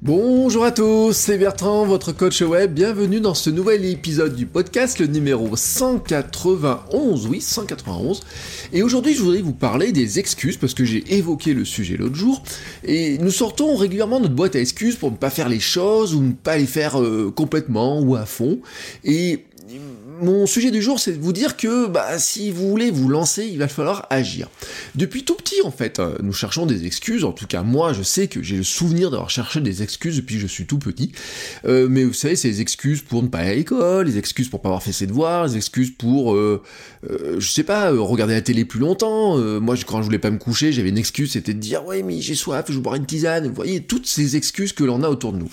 Bonjour à tous, c'est Bertrand, votre coach web. Bienvenue dans ce nouvel épisode du podcast, le numéro 191. Oui, 191. Et aujourd'hui, je voudrais vous parler des excuses parce que j'ai évoqué le sujet l'autre jour. Et nous sortons régulièrement notre boîte à excuses pour ne pas faire les choses ou ne pas les faire euh, complètement ou à fond. Et mon sujet du jour, c'est de vous dire que bah, si vous voulez vous lancer, il va falloir agir. Depuis tout petit, en fait, euh, nous cherchons des excuses. En tout cas, moi, je sais que j'ai le souvenir d'avoir cherché des excuses depuis que je suis tout petit. Euh, mais vous savez, c'est les excuses pour ne pas aller à l'école, les excuses pour pas avoir fait ses devoirs, les excuses pour, euh, je sais pas, regarder la télé plus longtemps. moi, quand je voulais pas me coucher, j'avais une excuse, c'était de dire ouais, mais j'ai soif, je boire une tisane. Vous voyez, toutes ces excuses que l'on a autour de nous.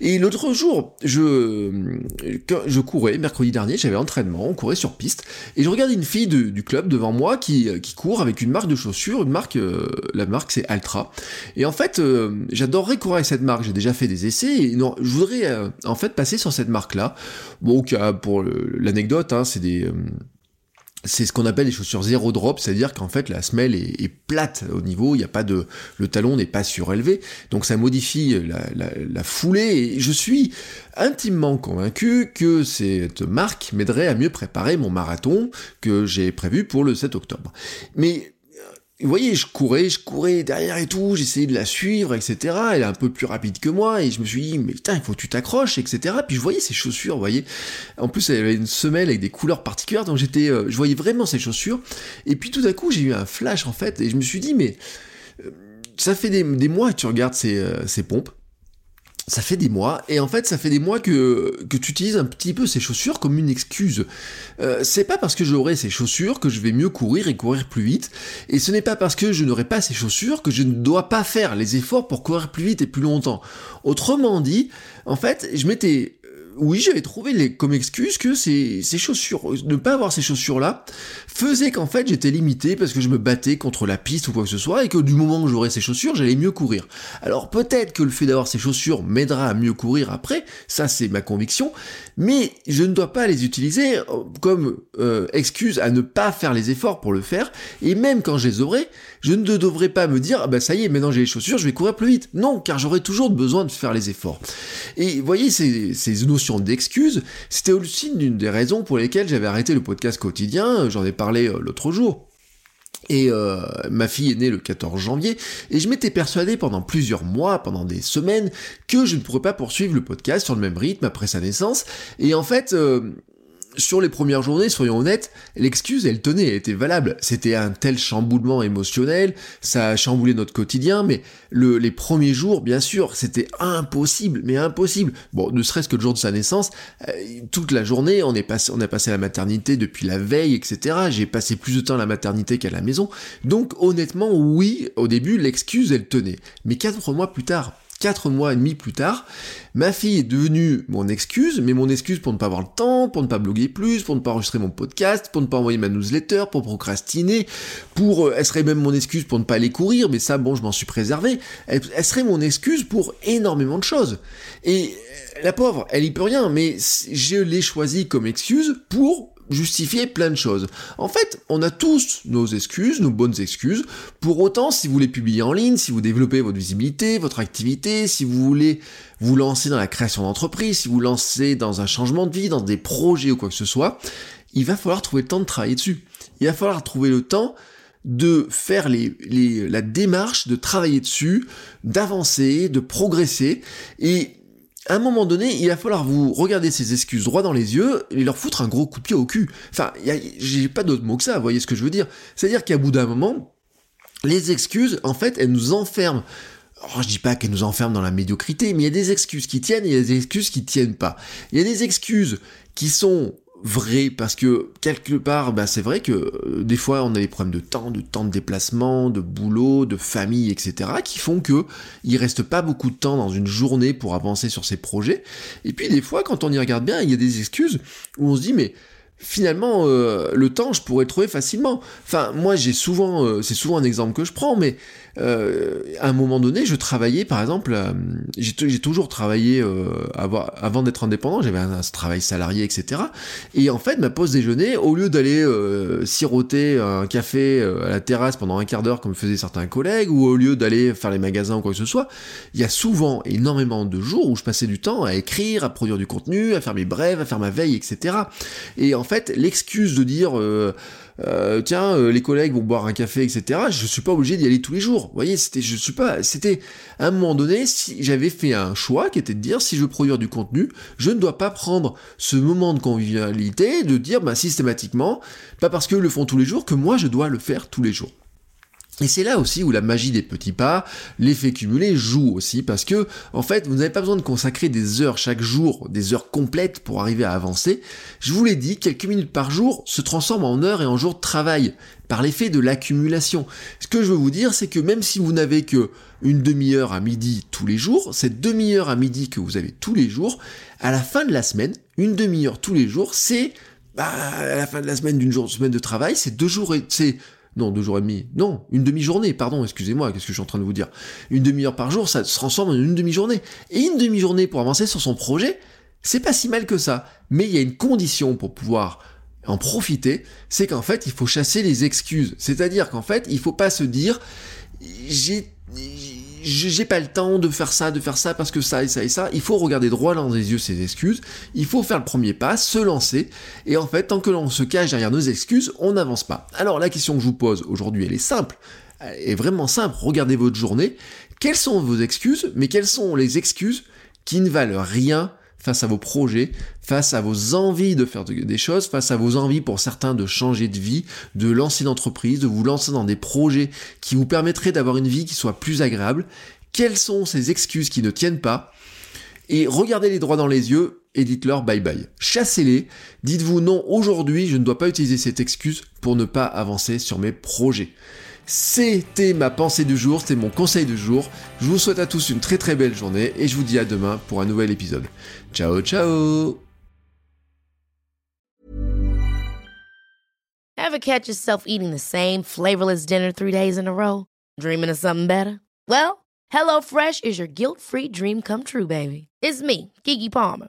Et l'autre jour, je, je courais mercredi j'avais entraînement, on courait sur piste, et je regardais une fille du club devant moi qui, qui court avec une marque de chaussures, une marque, euh, la marque c'est Altra. Et en fait, euh, j'adorerais courir avec cette marque, j'ai déjà fait des essais, et non, je voudrais euh, en fait passer sur cette marque-là. Bon, pour l'anecdote, hein, c'est des c'est ce qu'on appelle les chaussures zéro drop, c'est-à-dire qu'en fait la semelle est, plate au niveau, il n'y a pas de, le talon n'est pas surélevé, donc ça modifie la, foulée. Et je suis intimement convaincu que cette marque m'aiderait à mieux préparer mon marathon que j'ai prévu pour le 7 octobre. Mais vous voyez, je courais, je courais derrière et tout, j'essayais de la suivre, etc. Elle est un peu plus rapide que moi, et je me suis dit, mais putain, il faut que tu t'accroches, etc. Puis je voyais ses chaussures, vous voyez. En plus, elle avait une semelle avec des couleurs particulières, donc j'étais, euh, je voyais vraiment ses chaussures. Et puis tout à coup, j'ai eu un flash, en fait, et je me suis dit, mais euh, ça fait des, mois que tu regardes ces, euh, ces pompes ça fait des mois, et en fait, ça fait des mois que, que tu utilises un petit peu ces chaussures comme une excuse. Euh, c'est pas parce que j'aurai ces chaussures que je vais mieux courir et courir plus vite, et ce n'est pas parce que je n'aurai pas ces chaussures que je ne dois pas faire les efforts pour courir plus vite et plus longtemps. Autrement dit, en fait, je m'étais oui, j'avais trouvé comme excuse que ces, chaussures, ne pas avoir ces chaussures-là, faisait qu'en fait j'étais limité parce que je me battais contre la piste ou quoi que ce soit, et que du moment où j'aurais ces chaussures, j'allais mieux courir. Alors peut-être que le fait d'avoir ces chaussures m'aidera à mieux courir après, ça c'est ma conviction, mais je ne dois pas les utiliser euh, comme euh, excuse à ne pas faire les efforts pour le faire, et même quand je les aurai, je ne devrais pas me dire, ah bah ça y est, maintenant j'ai les chaussures, je vais courir plus vite. Non, car j'aurai toujours besoin de faire les efforts. Et vous voyez, ces, ces notions d'excuses, c'était aussi une des raisons pour lesquelles j'avais arrêté le podcast quotidien, j'en ai parlé euh, l'autre jour. Et euh, ma fille est née le 14 janvier, et je m'étais persuadé pendant plusieurs mois, pendant des semaines, que je ne pourrais pas poursuivre le podcast sur le même rythme après sa naissance. Et en fait, euh, sur les premières journées, soyons honnêtes, l'excuse, elle tenait, elle était valable. C'était un tel chamboulement émotionnel, ça a chamboulé notre quotidien, mais le, les premiers jours, bien sûr, c'était impossible, mais impossible. Bon, ne serait-ce que le jour de sa naissance, euh, toute la journée, on on a passé à la maternité depuis la veille, etc. J'ai passé plus de temps à la maternité qu'à la maison. Donc, honnêtement, oui, au début, l'excuse, elle tenait. Mais quatre mois plus tard, Quatre mois et demi plus tard, ma fille est devenue mon excuse, mais mon excuse pour ne pas avoir le temps, pour ne pas bloguer plus, pour ne pas enregistrer mon podcast, pour ne pas envoyer ma newsletter, pour procrastiner, pour, euh, elle serait même mon excuse pour ne pas aller courir, mais ça, bon, je m'en suis préservé. Elle, elle, serait mon excuse pour énormément de choses. Et euh, la pauvre, elle y peut rien, mais je l'ai choisie comme excuse pour justifier plein de choses. En fait, on a tous nos excuses, nos bonnes excuses. Pour autant, si vous les publiez en ligne, si vous développez votre visibilité, votre activité, si vous voulez vous lancer dans la création d'entreprise, si vous lancez dans un changement de vie, dans des projets ou quoi que ce soit, il va falloir trouver le temps de travailler dessus. Il va falloir trouver le temps de faire la démarche, de travailler dessus, d'avancer, de progresser. Et à un moment donné, il va falloir vous regarder ces excuses droit dans les yeux et leur foutre un gros coup de pied au cul. Enfin, j'ai pas d'autre mot que ça, voyez ce que je veux dire C'est-à-dire qu'à bout d'un moment, les excuses, en fait, elles nous enferment. Oh, je dis pas qu'elles nous enferment dans la médiocrité, mais il y a des excuses qui tiennent et il y a des excuses qui tiennent pas. Il y a des excuses qui sont vrai parce que quelque part, bah, c'est vrai que euh, des fois on a des problèmes de temps, de temps de déplacement, de boulot, de famille, etc., qui font que il reste pas beaucoup de temps dans une journée pour avancer sur ces projets. Et puis des fois, quand on y regarde bien, il y a des excuses où on se dit mais finalement, euh, le temps, je pourrais trouver facilement. Enfin, moi, j'ai souvent, euh, c'est souvent un exemple que je prends, mais euh, à un moment donné, je travaillais, par exemple, j'ai toujours travaillé avant, avant d'être indépendant, j'avais un, travail salarié, etc. Et en fait, ma pause déjeuner, au lieu d'aller siroter un café à la terrasse pendant un quart d'heure, comme faisaient certains collègues, ou au lieu d'aller faire les magasins ou quoi que ce soit, il y a souvent énormément de jours où je passais du temps à écrire, à produire du contenu, à faire mes brèves, à faire ma veille, etc. Et en fait, l'excuse de dire euh, tiens, euh, les collègues vont boire un café, etc. Je suis pas obligé d'y aller tous les jours. Vous voyez, c'était, je suis pas, c'était à un moment donné, si j'avais fait un choix qui était de dire si je veux produire du contenu, je ne dois pas prendre ce moment de convivialité, de dire bah, systématiquement, pas parce qu'ils le font tous les jours que moi je dois le faire tous les jours. Et c'est là aussi où la magie des petits pas, l'effet cumulé joue aussi parce que en fait vous n'avez pas besoin de consacrer des heures chaque jour, des heures complètes pour arriver à avancer. Je vous l'ai dit, quelques minutes par jour se transforment en heures et en jours de travail par l'effet de l'accumulation. Ce que je veux vous dire, c'est que même si vous n'avez que une demi-heure à midi tous les jours, cette demi-heure à midi que vous avez tous les jours, à la fin de la semaine, une demi-heure tous les jours, c'est bah, à la fin de la semaine d'une semaine de travail, c'est deux jours et c'est non, deux jours et demi. Non, une demi-journée, pardon, excusez-moi, qu'est-ce que je suis en train de vous dire? Une demi-heure par jour, ça se transforme en une demi-journée. Et une demi-journée pour avancer sur son projet, c'est pas si mal que ça. Mais il y a une condition pour pouvoir en profiter, c'est qu'en fait, il faut chasser les excuses. C'est-à-dire qu'en fait, il faut pas se dire, j'ai j'ai pas le temps de faire ça, de faire ça, parce que ça et ça et ça. Il faut regarder droit dans les yeux ses excuses. Il faut faire le premier pas, se lancer. Et en fait, tant que l'on se cache derrière nos excuses, on n'avance pas. Alors, la question que je vous pose aujourd'hui, elle est simple. Elle est vraiment simple. Regardez votre journée. Quelles sont vos excuses, mais quelles sont les excuses qui ne valent rien face à vos projets, face à vos envies de faire des choses, face à vos envies pour certains de changer de vie, de lancer une entreprise, de vous lancer dans des projets qui vous permettraient d'avoir une vie qui soit plus agréable. Quelles sont ces excuses qui ne tiennent pas? Et regardez-les droits dans les yeux et dites-leur bye bye. Chassez-les, dites-vous non, aujourd'hui je ne dois pas utiliser cette excuse pour ne pas avancer sur mes projets. C'était ma pensée du jour, c'était mon conseil du jour. Je vous souhaite à tous une très très belle journée et je vous dis à demain pour un nouvel épisode. Ciao ciao Ever catch yourself eating the same flavorless dinner three days in a row? Dreaming of something better? Well, HelloFresh is your guilt-free dream come true, baby. It's me, Kiki Palmer.